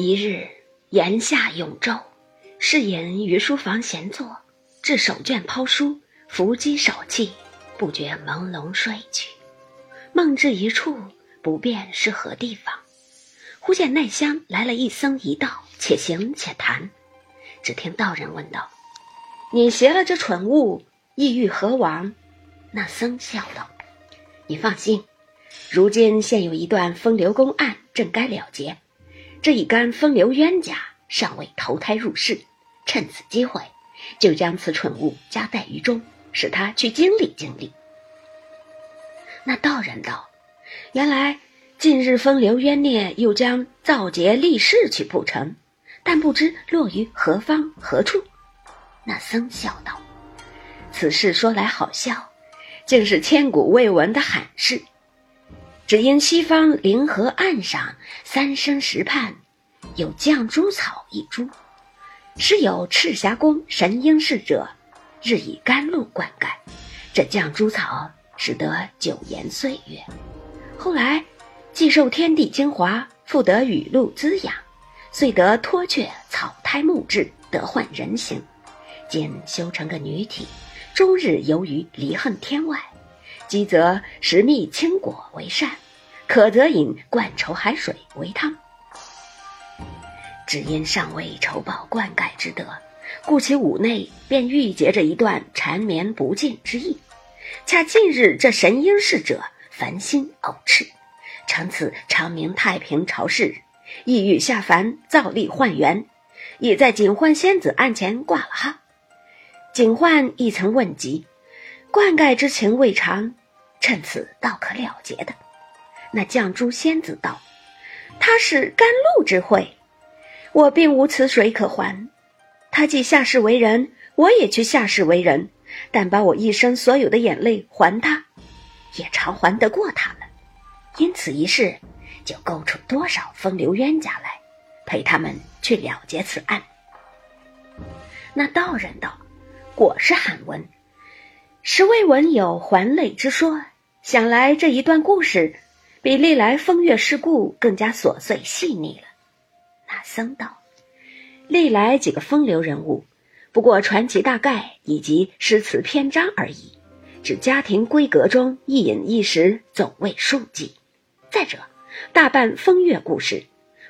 一日，炎夏永昼，侍隐于书房闲坐，置手绢抛书，伏击手气，不觉朦胧睡去。梦至一处，不辨是何地方。忽见内乡来了一僧一道，且行且谈。只听道人问道：“你携了这蠢物，意欲何往？”那僧笑道：“你放心，如今现有一段风流公案，正该了结。”这一干风流冤家尚未投胎入世，趁此机会，就将此蠢物夹带于中，使他去经历经历。那道人道：“原来近日风流冤孽又将造劫立誓去不成，但不知落于何方何处。”那僧笑道：“此事说来好笑，竟是千古未闻的罕事。”只因西方灵河岸上三生石畔，有绛珠草一株，时有赤霞宫神瑛侍者，日以甘露灌溉，这绛珠草使得久延岁月。后来既受天地精华，复得雨露滋养，遂得脱却草胎木质，得换人形。今修成个女体，终日游于离恨天外。饥则食蜜青果为膳，渴则饮灌稠海水为汤。只因尚未酬报灌溉之德，故其五内便郁结着一段缠绵不尽之意。恰近日这神瑛侍者烦心偶炽，乘此长明太平朝事，意欲下凡造力换元，已在警幻仙子案前挂了号。警幻亦曾问及。灌溉之情未尝，趁此倒可了结的。那绛珠仙子道：“他是甘露之惠，我并无此水可还。他既下世为人，我也去下世为人。但把我一生所有的眼泪还他，也偿还得过他了。因此一事，就勾出多少风流冤家来，陪他们去了结此案。”那道人道：“果是罕闻。”实未闻有还泪之说，想来这一段故事，比历来风月事故更加琐碎细腻了。那僧道：历来几个风流人物，不过传奇大概以及诗词篇章而已，指家庭闺阁中一饮一食，总为数计。再者，大半风月故事，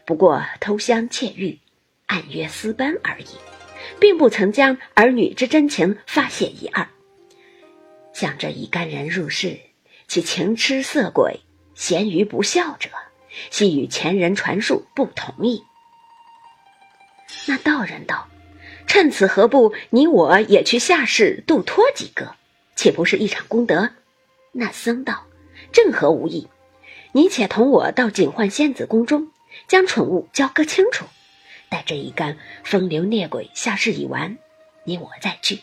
不过偷香窃玉、暗约私奔而已，并不曾将儿女之真情发泄一二。想这一干人入世，其情痴色鬼、咸鱼不孝者，系与前人传述不同意。那道人道：“趁此何不你我也去下世度脱几个，岂不是一场功德？”那僧道：“正合无益。你且同我到警幻仙子宫中，将蠢物交割清楚。待这一干风流孽鬼下世已完，你我再聚。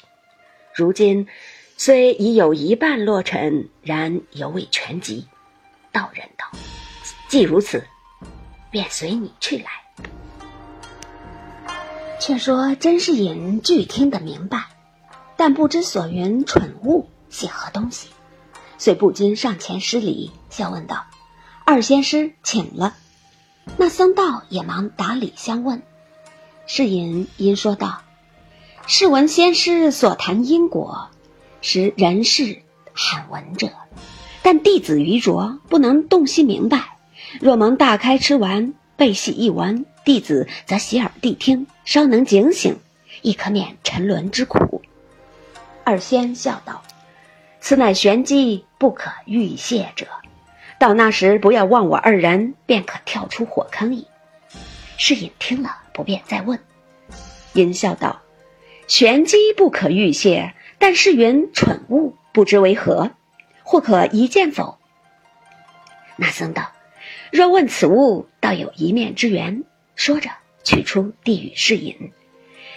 如今。”虽已有一半落尘，然犹未全集。道人道：“既如此，便随你去来。”却说甄士隐俱听得明白，但不知所云蠢物系何东西，遂不禁上前施礼，笑问道：“二仙师请了。”那僧道也忙打礼相问。士隐因说道：“试闻仙师所谈因果。”时人世罕闻者，但弟子愚拙，不能洞悉明白。若蒙大开吃完，背细一闻，弟子则洗耳谛听，稍能警醒，亦可免沉沦之苦。二仙笑道：“此乃玄机，不可预泄者。到那时，不要忘我二人，便可跳出火坑矣。”世隐听了，不便再问，因笑道：“玄机不可预泄。”但是云蠢物，不知为何，或可一见否？那僧道：“若问此物，倒有一面之缘。”说着，取出递与世隐。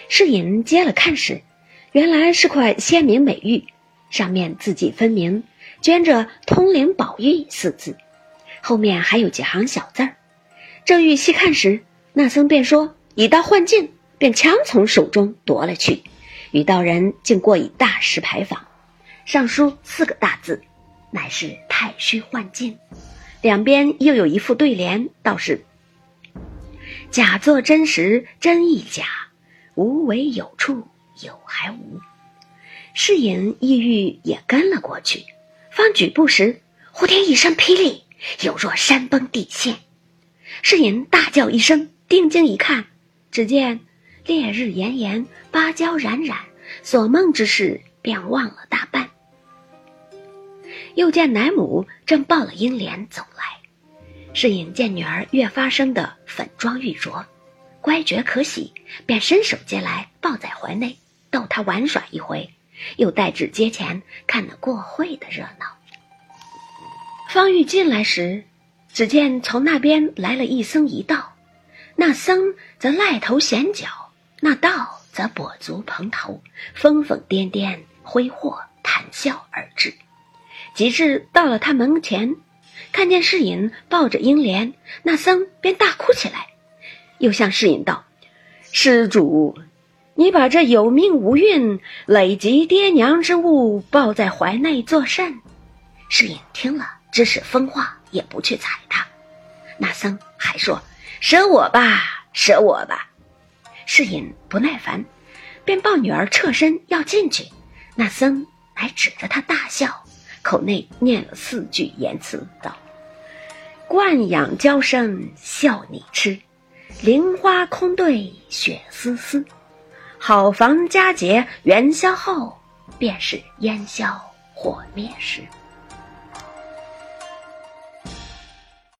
世隐接了看时，原来是块鲜明美玉，上面字迹分明，镌着“通灵宝玉”四字，后面还有几行小字儿。正欲细看时，那僧便说：“以道换境。”便强从手中夺了去。与道人竟过以大石牌坊，上书四个大字，乃是“太虚幻境”。两边又有一副对联，道是：“假作真时，真亦假；无为有处，有还无。世隐意欲也跟了过去，方举步时，忽听一声霹雳，有若山崩地陷。世隐大叫一声，定睛一看，只见烈日炎炎，芭蕉冉冉，所梦之事便忘了大半。又见奶母正抱了英莲走来，世隐见女儿越发生的粉妆玉琢，乖觉可喜，便伸手接来，抱在怀内，逗她玩耍一回，又带至街前看了过会的热闹。方玉进来时，只见从那边来了一僧一道，那僧则赖头显脚，那道则跛足蓬头，疯疯癫癫，挥霍谈笑而至。及至到了他门前，看见世隐抱着英莲，那僧便大哭起来，又向世隐道：“施主，你把这有命无运、累及爹娘之物抱在怀内作甚？”世隐听了，只是疯话，也不去睬他。那僧还说：“舍我吧，舍我吧。”世隐不耐烦，便抱女儿侧身要进去，那僧还指着他大笑。口内念了四句言辞，道：“惯养娇生笑你痴，菱花空对雪丝丝。好房佳节元宵后，便是烟消火灭时。”